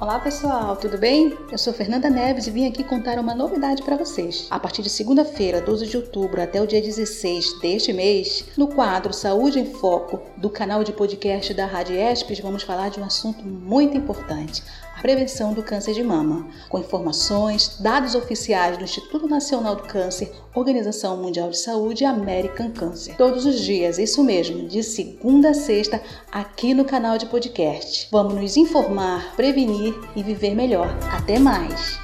Olá pessoal, tudo bem? Eu sou Fernanda Neves e vim aqui contar uma novidade para vocês. A partir de segunda-feira, 12 de outubro, até o dia 16 deste mês, no quadro Saúde em Foco do canal de podcast da Rádio Espes, vamos falar de um assunto muito importante: prevenção do câncer de mama, com informações, dados oficiais do Instituto Nacional do Câncer, Organização Mundial de Saúde e American Cancer. Todos os dias, isso mesmo, de segunda a sexta, aqui no canal de podcast. Vamos nos informar, prevenir e viver melhor. Até mais!